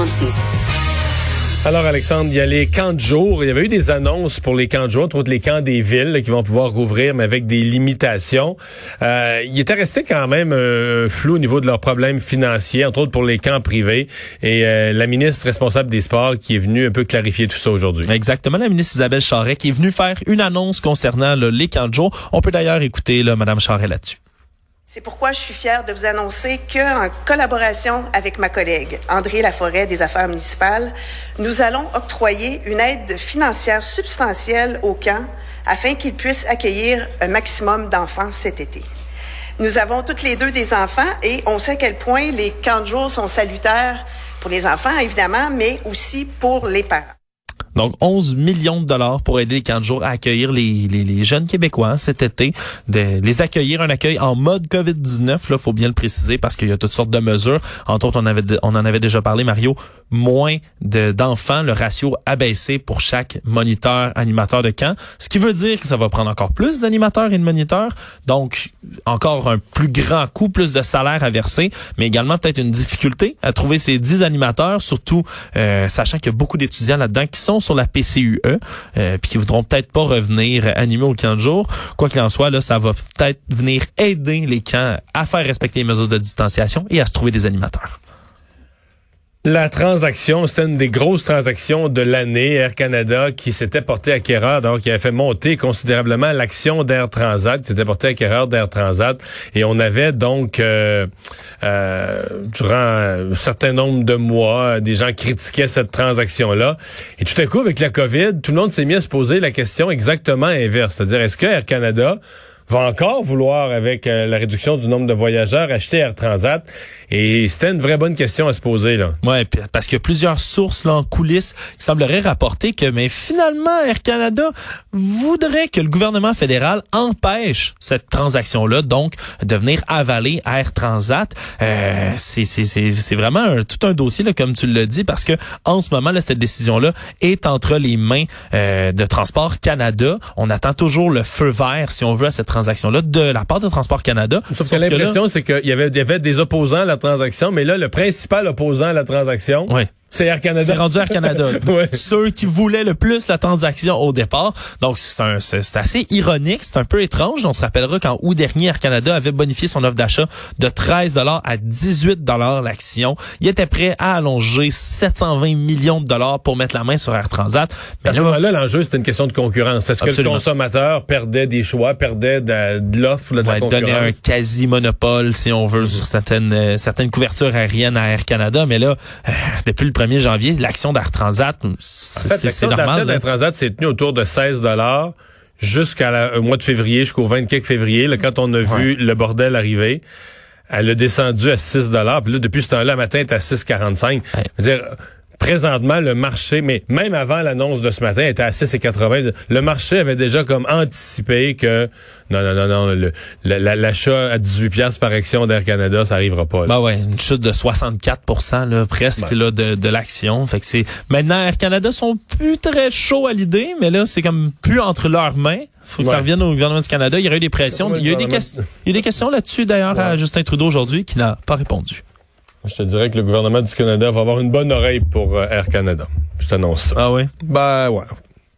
1336. Alors Alexandre, il y a les camps de jour. Il y avait eu des annonces pour les camps de jour, entre autres les camps des villes là, qui vont pouvoir rouvrir, mais avec des limitations. Euh, il était resté quand même un flou au niveau de leurs problèmes financiers, entre autres pour les camps privés. Et euh, la ministre responsable des sports qui est venue un peu clarifier tout ça aujourd'hui. Exactement, la ministre Isabelle Charret qui est venue faire une annonce concernant là, les camps de jour. On peut d'ailleurs écouter là, Mme Charret là-dessus. C'est pourquoi je suis fière de vous annoncer qu'en collaboration avec ma collègue André Laforêt des Affaires municipales, nous allons octroyer une aide financière substantielle aux camps afin qu'ils puissent accueillir un maximum d'enfants cet été. Nous avons toutes les deux des enfants et on sait à quel point les camps de jour sont salutaires pour les enfants, évidemment, mais aussi pour les parents. Donc 11 millions de dollars pour aider les camps de jour à accueillir les, les, jeunes Québécois cet été, de les accueillir un accueil en mode Covid-19, là faut bien le préciser parce qu'il y a toutes sortes de mesures. Entre autres, on avait on en avait déjà parlé Mario, moins d'enfants, le ratio abaissé pour chaque moniteur animateur de camp, ce qui veut dire que ça va prendre encore plus d'animateurs et de moniteurs, donc encore un plus grand coût, plus de salaire à verser, mais également peut-être une difficulté à trouver ces 10 animateurs, surtout euh, sachant qu'il y a beaucoup d'étudiants là-dedans qui sont sur la PCUE, euh, puis qui voudront peut-être pas revenir animer au camp de jour. Quoi qu'il en soit, là, ça va peut-être venir aider les camps à faire respecter les mesures de distanciation et à se trouver des animateurs. La transaction, c'était une des grosses transactions de l'année. Air Canada qui s'était porté acquéreur, donc qui avait fait monter considérablement l'action d'Air Transat, qui s'était porté acquéreur d'Air Transat. Et on avait donc, euh, euh, durant un certain nombre de mois, des gens critiquaient cette transaction-là. Et tout à coup, avec la COVID, tout le monde s'est mis à se poser la question exactement inverse. C'est-à-dire, est-ce que Air Canada va encore vouloir, avec euh, la réduction du nombre de voyageurs, acheter Air Transat. Et c'était une vraie bonne question à se poser. là. Ouais, parce qu'il y a plusieurs sources là, en coulisses qui sembleraient rapporter que mais finalement Air Canada voudrait que le gouvernement fédéral empêche cette transaction-là, donc de venir avaler Air Transat. Euh, c'est vraiment un, tout un dossier, là, comme tu l'as dit, parce que en ce moment, là, cette décision-là est entre les mains euh, de Transport Canada. On attend toujours le feu vert, si on veut, à cette transaction transaction-là de la part de Transport Canada. Sauf, que l'impression, c'est qu'il y avait, y avait des opposants à la transaction, mais là, le principal opposant à la transaction, c'est Air Canada. C'est rendu Air Canada. Ceux qui voulaient le plus la transaction au départ. Donc, c'est assez ironique, c'est un peu étrange. On se rappellera qu'en août dernier, Air Canada avait bonifié son offre d'achat de 13 à 18 l'action. Il était prêt à allonger 720 millions de dollars pour mettre la main sur Air Transat. Mais à ce moment-là, l'enjeu, c'était une question de concurrence. Est-ce que le consommateur perdait des choix, perdait de, l'offre, de, la Donner un quasi-monopole, si on veut, sur certaines, euh, certaines couvertures aériennes à Air Canada. Mais là, euh, depuis le 1er janvier, l'action d'Air Transat, c'est normal. L'action Transat s'est tenue autour de 16 dollars jusqu'au mois de février, jusqu'au 24 février, là, quand on a vu le bordel arriver. Elle a descendu à 6 dollars. Puis là, depuis ce temps-là, matin, elle est à 6,45. Ouais présentement, le marché, mais même avant l'annonce de ce matin, était à 6,80. Le marché avait déjà comme anticipé que non, non, non, non, l'achat à 18 pièces par action d'Air Canada, ça arrivera pas. Bah ouais, une chute de 64 là, presque là, de, de l'action. Fait que c'est maintenant Air Canada sont plus très chauds à l'idée, mais là c'est comme plus entre leurs mains. Faut que ça revienne au gouvernement du Canada. Il y aurait eu des pressions. Il y a eu des, il y a des questions là-dessus d'ailleurs à Justin Trudeau aujourd'hui qui n'a pas répondu. Je te dirais que le gouvernement du Canada va avoir une bonne oreille pour euh, Air Canada. Je t'annonce ça. Ah oui? Ben ouais.